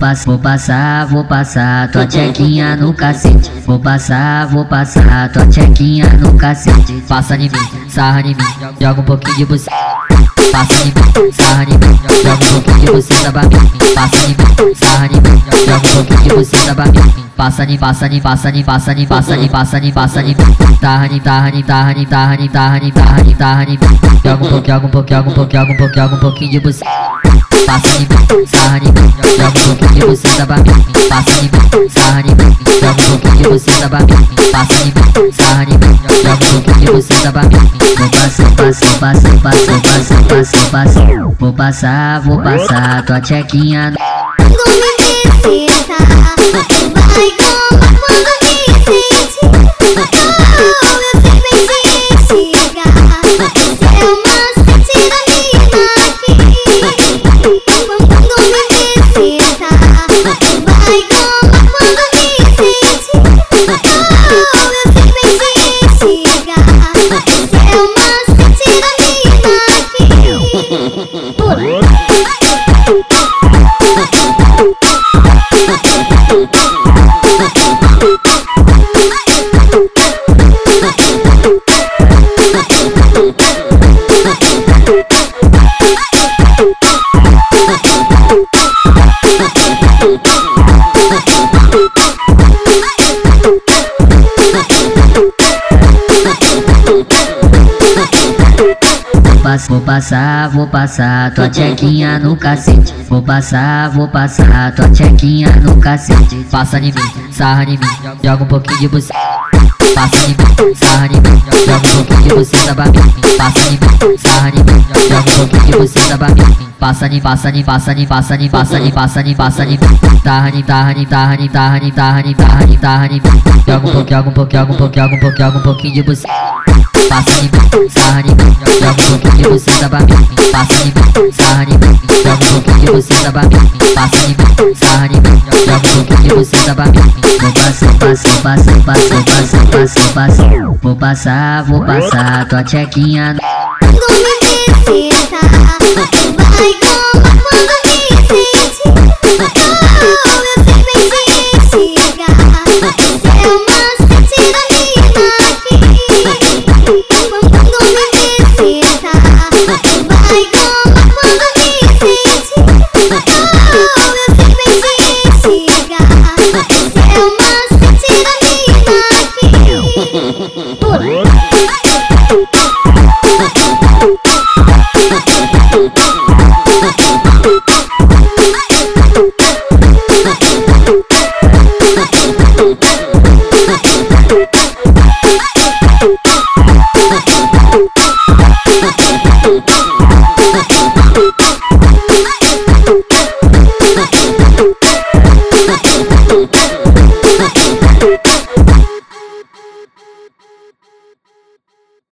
pass, vou passar, vou passar tua tchequinha no cacete. Vou passar, vou passar tua tchequinha no cacete. Passa em mim, sarra em mim, joga um pouquinho de buceta. Passa em mim, sarra em mim, joga um pouquinho de buceta pra mim. Passa em mim, sarra em mim, joga um pouquinho de buceta pra mim. Passa em, passa em, passa em, passa em, passa em, passa em, passa em. Tarra em, tarra em, tarra em, tarra em, tarra em, tarra em, tarra em. Um joga um pouquinho, joga um pouquinho, joga um pouquinho, joga um pouquinho de buceta. Passa em mim, sarra em mim, joga um pouquinho buceta pra mim. Passa em mim, sarra em mim, joga um pouquinho buceta pra mim. Passa em mim, sarra em mim, joga um pouquinho buceta pra mim. Vou passar, passar, passar, passar, passar, passar, passar. Vou passar, vou passar tua tchequinha. Quando me visita, vai como Vou passar, vou passar tua tchequinha no cacete. Vou passar, vou passar tua tchequinha no cacete. Passa em mim, sarra em mim, joga um pouquinho de buceta. Passa em mim, sarra mim, joga um pouquinho de buceta pra mim. Passa em mim, sarra mim, joga um pouquinho de buceta pra mim. Passa em, passa em, passa em, passa em, passa em, passa em, passa em. Tarra em, tarra em, tarra em, tarra em, tarra em, tarra em, tarra em. Joga um pouquinho, joga um pouquinho, joga um pouquinho, joga um pouquinho, um de buceta. Passa em mim, sarra em mim, joga um de buceta pra mim. Passa em mim, sarra em mim, joga um de buceta pra mim. Passa em mim, sarra em mim, joga um pouquinho de buceta pra mim. Vou passar, passar, passar, passar, passar, passar, passar. Vou passar, vou passar tua tchequinha. Quando me visita, Thank